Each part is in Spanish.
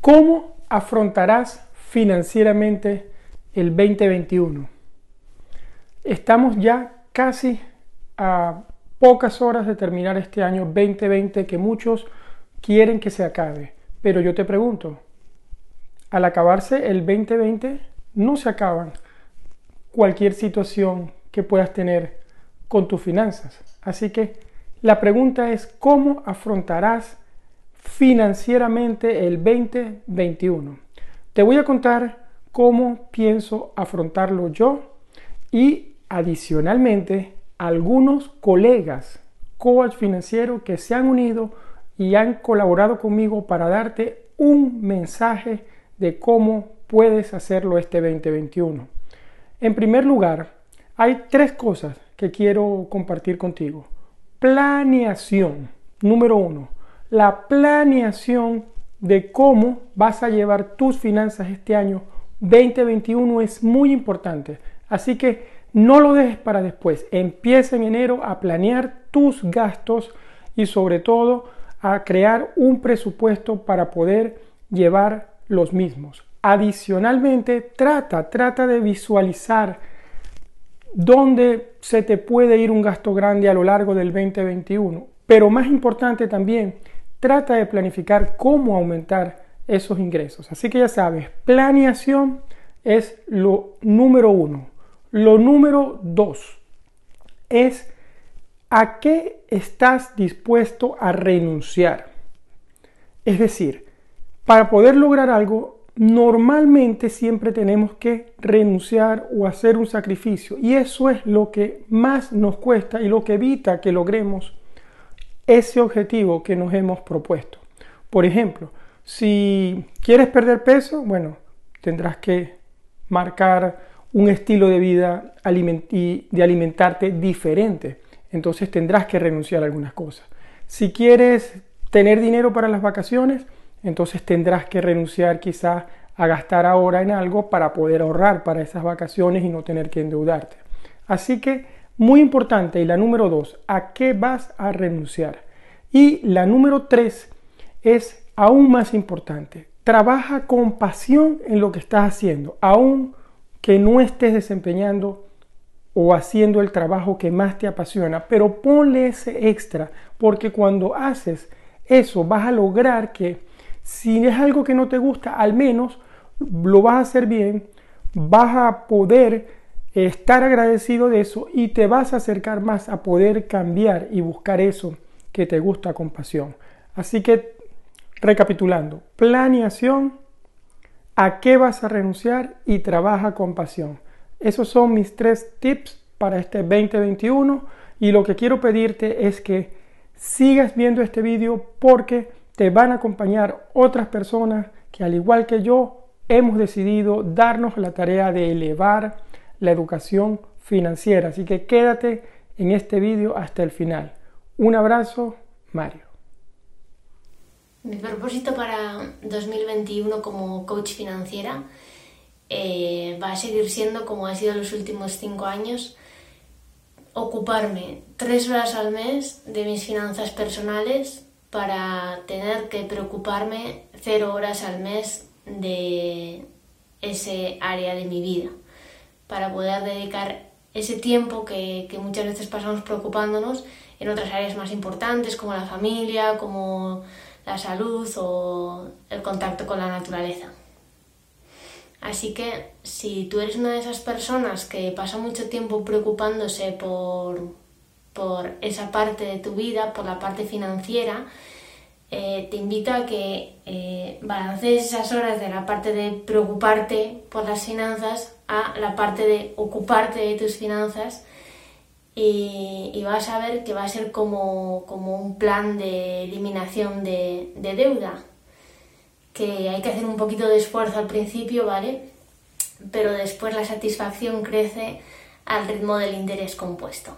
¿Cómo afrontarás financieramente el 2021? Estamos ya casi a pocas horas de terminar este año 2020 que muchos quieren que se acabe. Pero yo te pregunto, al acabarse el 2020 no se acaban cualquier situación que puedas tener con tus finanzas. Así que la pregunta es cómo afrontarás financieramente el 2021. Te voy a contar cómo pienso afrontarlo yo y adicionalmente algunos colegas coach financiero que se han unido y han colaborado conmigo para darte un mensaje de cómo puedes hacerlo este 2021. En primer lugar, hay tres cosas que quiero compartir contigo. Planeación. Número uno, la planeación de cómo vas a llevar tus finanzas este año 2021 es muy importante. Así que no lo dejes para después. Empieza en enero a planear tus gastos y sobre todo a crear un presupuesto para poder llevar los mismos. Adicionalmente, trata, trata de visualizar dónde se te puede ir un gasto grande a lo largo del 2021. Pero más importante también, trata de planificar cómo aumentar esos ingresos. Así que ya sabes, planeación es lo número uno. Lo número dos es a qué estás dispuesto a renunciar. Es decir, para poder lograr algo normalmente siempre tenemos que renunciar o hacer un sacrificio y eso es lo que más nos cuesta y lo que evita que logremos ese objetivo que nos hemos propuesto. Por ejemplo, si quieres perder peso, bueno, tendrás que marcar un estilo de vida y de alimentarte diferente. Entonces tendrás que renunciar a algunas cosas. Si quieres tener dinero para las vacaciones, entonces tendrás que renunciar quizás a gastar ahora en algo para poder ahorrar para esas vacaciones y no tener que endeudarte. Así que muy importante, y la número dos, ¿a qué vas a renunciar? Y la número tres es aún más importante, trabaja con pasión en lo que estás haciendo, aún que no estés desempeñando o haciendo el trabajo que más te apasiona, pero ponle ese extra, porque cuando haces eso vas a lograr que si es algo que no te gusta, al menos lo vas a hacer bien, vas a poder estar agradecido de eso y te vas a acercar más a poder cambiar y buscar eso que te gusta con pasión. Así que, recapitulando, planeación, a qué vas a renunciar y trabaja con pasión. Esos son mis tres tips para este 2021 y lo que quiero pedirte es que sigas viendo este vídeo porque te van a acompañar otras personas que al igual que yo hemos decidido darnos la tarea de elevar la educación financiera. Así que quédate en este vídeo hasta el final. Un abrazo, Mario. Mi propósito para 2021 como coach financiera eh, va a seguir siendo, como ha sido los últimos cinco años, ocuparme tres horas al mes de mis finanzas personales para tener que preocuparme cero horas al mes de ese área de mi vida, para poder dedicar ese tiempo que, muchas veces pasamos preocupándonos en otras áreas más importantes como la familia, como la salud o el contacto con la naturaleza. Así que si tú eres una de esas personas que pasa mucho tiempo preocupándose por, por esa parte de tu vida, por la parte financiera, eh, te invito a que eh, esas horas de la parte de preocuparte por las finanzas a la parte de ocuparte de tus finanzas y, vas a ver que va a ser como, un plan de eliminación de, de deuda, que hay que hacer un poquito de esfuerzo al principio, ¿vale? Pero después la satisfacción crece al ritmo del interés compuesto.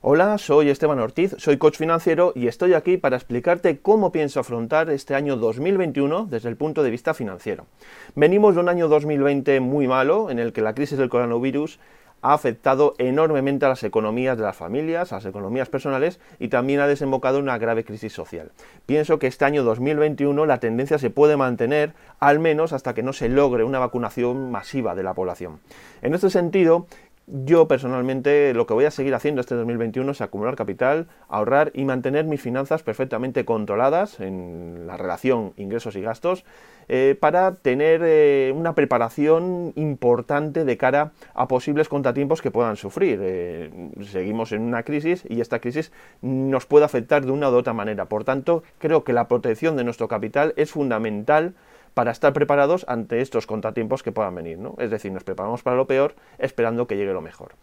Hola, soy Esteban Ortiz, soy coach financiero y estoy aquí para explicarte cómo pienso afrontar este año 2021 desde el punto de vista financiero. Venimos de un año 2020 muy malo en el que la crisis del coronavirus ha afectado enormemente a las economías de las familias, a las economías personales y también ha desembocado en una grave crisis social. Pienso que este año 2021 la tendencia se puede mantener al menos hasta que no se logre una vacunación masiva de la población. En este sentido, yo personalmente lo que voy a seguir haciendo este 2021 es acumular capital, ahorrar y mantener mis finanzas perfectamente controladas en la relación ingresos y gastos eh, para tener eh, una preparación importante de cara a posibles contratiempos que puedan sufrir. Eh, seguimos en una crisis y esta crisis nos puede afectar de una u otra manera. Por tanto, creo que la protección de nuestro capital es fundamental para estar preparados ante estos contratiempos que puedan venir. ¿no? Es decir, nos preparamos para lo peor esperando que llegue lo mejor.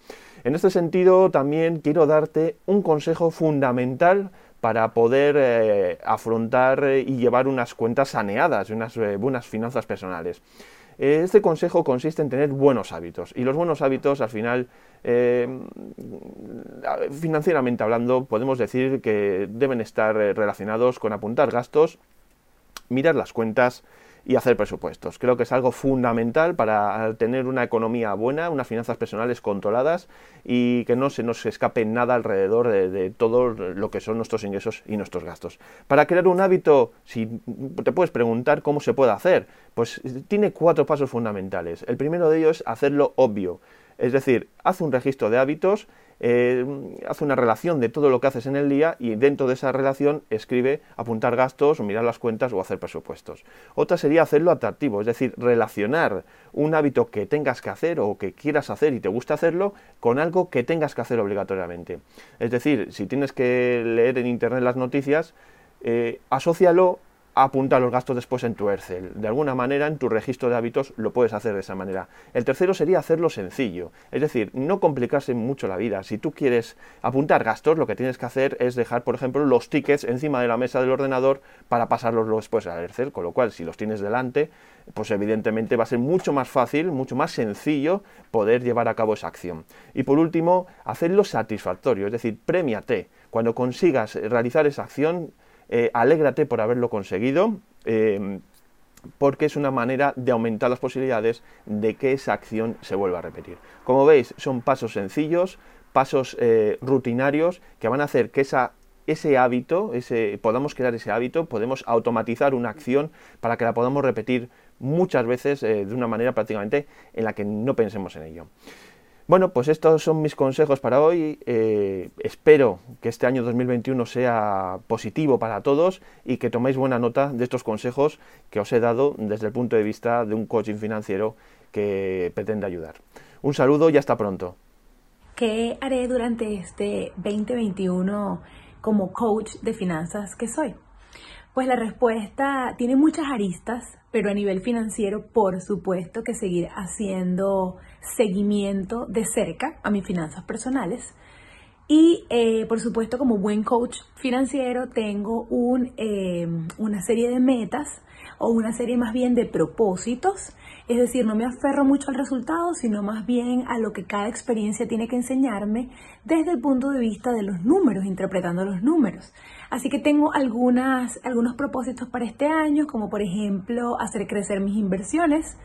En este sentido, también quiero darte un consejo fundamental para poder eh, afrontar y llevar unas cuentas saneadas, unas eh, buenas finanzas personales. Este consejo consiste en tener buenos hábitos y los buenos hábitos al final, eh, financieramente hablando, podemos decir que deben estar relacionados con apuntar gastos, mirar las cuentas, y hacer presupuestos. Creo que es algo fundamental para tener una economía buena, unas finanzas personales controladas y que no se nos escape nada alrededor de, todo lo que son nuestros ingresos y nuestros gastos. Para crear un hábito, si te puedes preguntar cómo se puede hacer, pues tiene cuatro pasos fundamentales. El primero de ellos es hacerlo obvio. Es decir, haz un registro de hábitos eh, hace una relación de todo lo que haces en el día y dentro de esa relación escribe apuntar gastos o mirar las cuentas o hacer presupuestos. Otra sería hacerlo atractivo, es decir, relacionar un hábito que tengas que hacer o que quieras hacer y te gusta hacerlo con algo que tengas que hacer obligatoriamente. Es decir, si tienes que leer en internet las noticias, eh, asócialo apunta los gastos después en tu Excel. De alguna manera, en tu registro de hábitos lo puedes hacer de esa manera. El tercero sería hacerlo sencillo, es decir, no complicarse mucho la vida. Si tú quieres apuntar gastos, lo que tienes que hacer es dejar, por ejemplo, los tickets encima de la mesa del ordenador para pasarlos después al Excel, con lo cual, si los tienes delante, pues evidentemente va a ser mucho más fácil, mucho más sencillo poder llevar a cabo esa acción. Y por último, hacerlo satisfactorio, es decir, premiate. Cuando consigas realizar esa acción, eh, alégrate por haberlo conseguido. Eh, porque es una manera de aumentar las posibilidades de que esa acción se vuelva a repetir. Como veis, son pasos sencillos, pasos eh, rutinarios que van a hacer que ese hábito, podamos crear ese hábito, podemos automatizar una acción para que la podamos repetir muchas veces de una manera prácticamente en la que no pensemos en ello. Bueno, pues estos son mis consejos para hoy. Eh, espero que este año 2021 sea positivo para todos y que toméis buena nota de estos consejos que os he dado desde el punto de vista de un coaching financiero que pretende ayudar. Un saludo y hasta pronto. ¿Qué haré durante este 2021 como coach de finanzas que soy? Pues la respuesta tiene muchas aristas, pero a nivel financiero, por supuesto que seguir haciendo seguimiento de cerca a mis finanzas personales. Y eh, por supuesto, como buen coach financiero, tengo eh, una serie de metas o una serie más bien de propósitos. Es decir, no me aferro mucho al resultado, sino más bien a lo que cada experiencia tiene que enseñarme desde el punto de vista de los números, interpretando los números. Así que tengo algunas, algunos propósitos para este año, como por ejemplo hacer crecer mis inversiones.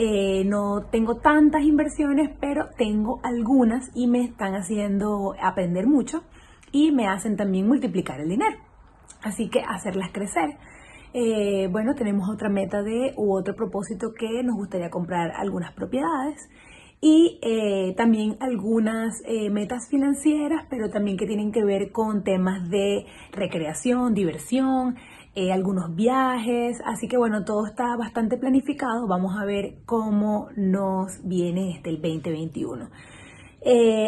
Eh, no tengo tantas inversiones, pero tengo algunas y me están haciendo aprender mucho y me hacen también multiplicar el dinero. Así que hacerlas crecer. Eh, bueno, tenemos otra meta de u otro propósito que nos gustaría comprar algunas propiedades y eh, también algunas metas financieras, pero también que tienen que ver con temas de recreación, diversión, algunos viajes. Así que bueno, todo está bastante planificado. Vamos a ver cómo nos viene este el 2021.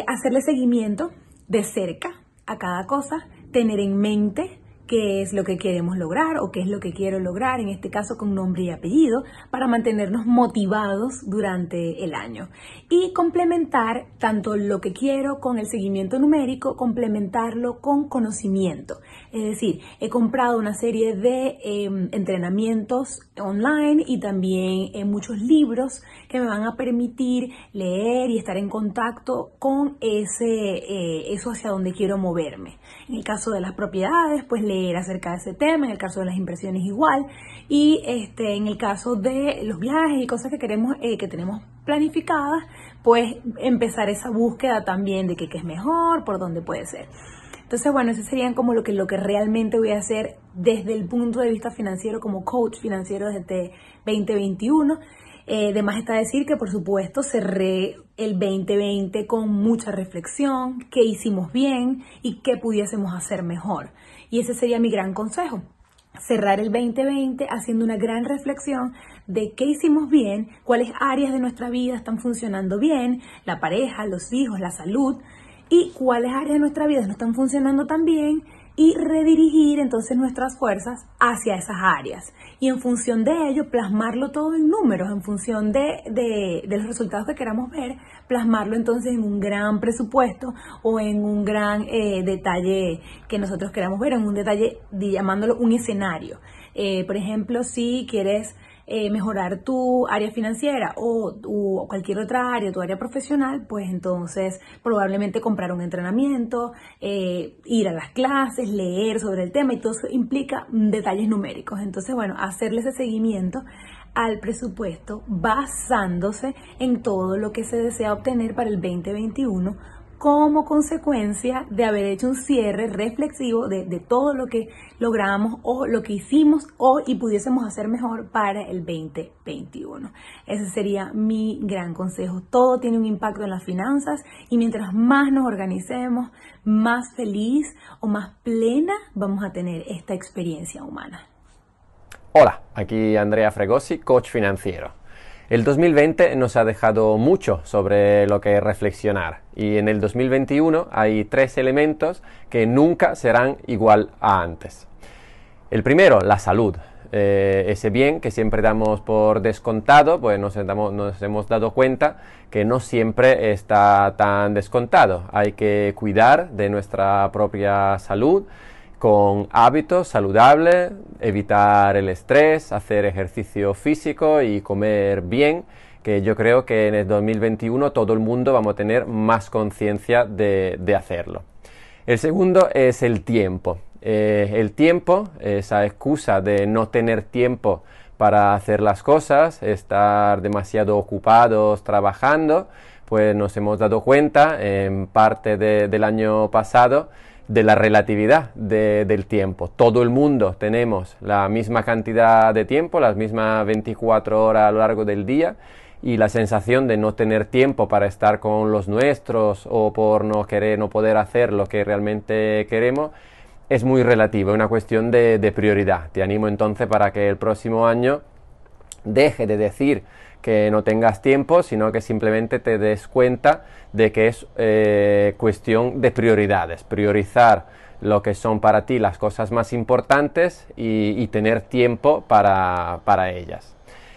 hacerle seguimiento de cerca a cada cosa, tener en mente qué es lo que queremos lograr o qué es lo que quiero lograr, en este caso con nombre y apellido, para mantenernos motivados durante el año. Y complementar tanto lo que quiero con el seguimiento numérico, complementarlo con conocimiento. Es decir, he comprado una serie de em, entrenamientos online y también en muchos libros que me van a permitir leer y estar en contacto con ese, eh, eso hacia donde quiero moverme. En el caso de las propiedades, pues leer acerca de ese tema, en el caso de las impresiones igual, y este, en el caso de los viajes y cosas que queremos, eh, que tenemos planificadas, pues empezar esa búsqueda también de qué es mejor, por dónde puede ser. Entonces, bueno, eso serían como lo que, lo que realmente voy a hacer desde el punto de vista financiero, como coach financiero desde 2021. Eh, además está decir que por supuesto cerré el 2020 con mucha reflexión, qué hicimos bien y qué pudiésemos hacer mejor. Y ese sería mi gran consejo. Cerrar el 2020 haciendo una gran reflexión de qué hicimos bien, cuáles áreas de nuestra vida están funcionando bien, la pareja, los hijos, la salud, y cuáles áreas de nuestra vida no están funcionando tan bien y redirigir entonces nuestras fuerzas hacia esas áreas. Y en función de ello, plasmarlo todo en números, en función de, de, los resultados que queramos ver, plasmarlo entonces en un gran presupuesto o en un gran eh, detalle que nosotros queramos ver, en un detalle llamándolo un escenario. Eh, por ejemplo, si quieres eh, mejorar tu área financiera o, cualquier otra área, tu área profesional, pues entonces probablemente comprar un entrenamiento, eh, ir a las clases, leer sobre el tema y todo eso implica detalles numéricos. Entonces, bueno, hacerle ese seguimiento al presupuesto basándose en todo lo que se desea obtener para el 2021 como consecuencia de haber hecho un cierre reflexivo de, todo lo que logramos o lo que hicimos o y pudiésemos hacer mejor para el 2021. Ese sería mi gran consejo. Todo tiene un impacto en las finanzas y mientras más nos organicemos, más feliz o más plena vamos a tener esta experiencia humana. Hola, aquí Andrea Fregosi, coach financiero. El 2020 nos ha dejado mucho sobre lo que reflexionar y en el 2021 hay tres elementos que nunca serán igual a antes. El primero, la salud. Eh, ese bien que siempre damos por descontado, pues nos, nos hemos dado cuenta que no siempre está tan descontado. Hay que cuidar de nuestra propia salud con hábitos saludables, evitar el estrés, hacer ejercicio físico y comer bien, que yo creo que en el 2021 todo el mundo vamos a tener más conciencia de, hacerlo. El segundo es el tiempo. Eh, el tiempo, esa excusa de no tener tiempo para hacer las cosas, estar demasiado ocupados trabajando, pues nos hemos dado cuenta en parte del año pasado de la relatividad del tiempo. Todo el mundo tenemos la misma cantidad de tiempo, las mismas 24 horas a lo largo del día y la sensación de no tener tiempo para estar con los nuestros o por no querer, no poder hacer lo que realmente queremos es muy relativa, una cuestión de prioridad. Te animo entonces para que el próximo año deje de decir que no tengas tiempo, sino que simplemente te des cuenta de que es eh, cuestión de prioridades, priorizar lo que son para ti las cosas más importantes y, tener tiempo para, ellas.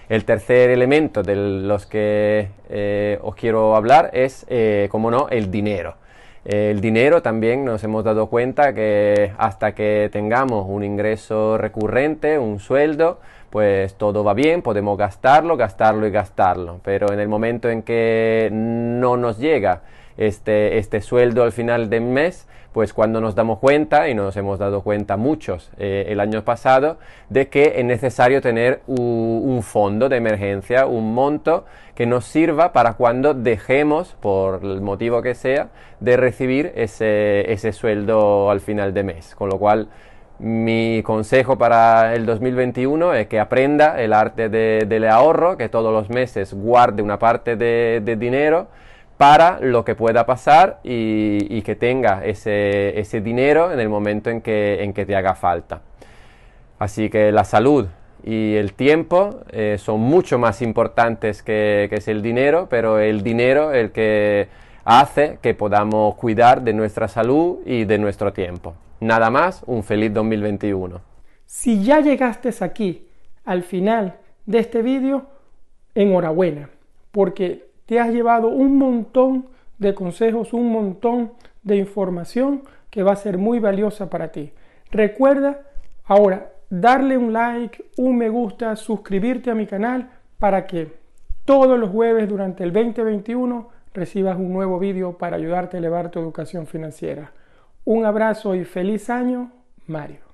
El tercer elemento de los que eh, os quiero hablar es, eh, como no, el dinero. El dinero también nos hemos dado cuenta que hasta que tengamos un ingreso recurrente, un sueldo, pues todo va bien, podemos gastarlo, gastarlo y gastarlo. Pero en el momento en que no nos llega este, este sueldo al final del mes, pues cuando nos damos cuenta, y nos hemos dado cuenta muchos eh, el año pasado, de que es necesario tener un, fondo de emergencia, un monto que nos sirva para cuando dejemos, por el motivo que sea, de recibir ese, ese sueldo al final de mes. Con lo cual, mi consejo para el 2021 es que aprenda el arte del ahorro, que todos los meses guarde una parte de, dinero para lo que pueda pasar y, que tenga ese, dinero en el momento en que, te haga falta. Así que la salud y el tiempo eh, son mucho más importantes que, que es el dinero, pero el dinero el que hace que podamos cuidar de nuestra salud y de nuestro tiempo. Nada más, un feliz 2021. Si ya llegaste aquí, al final de este vídeo, enhorabuena, porque te has llevado un montón de consejos, un montón de información que va a ser muy valiosa para ti. Recuerda ahora darle un like, un me gusta, suscribirte a mi canal para que todos los jueves durante el 2021 recibas un nuevo vídeo para ayudarte a elevar tu educación financiera. Un abrazo y feliz año, Mario.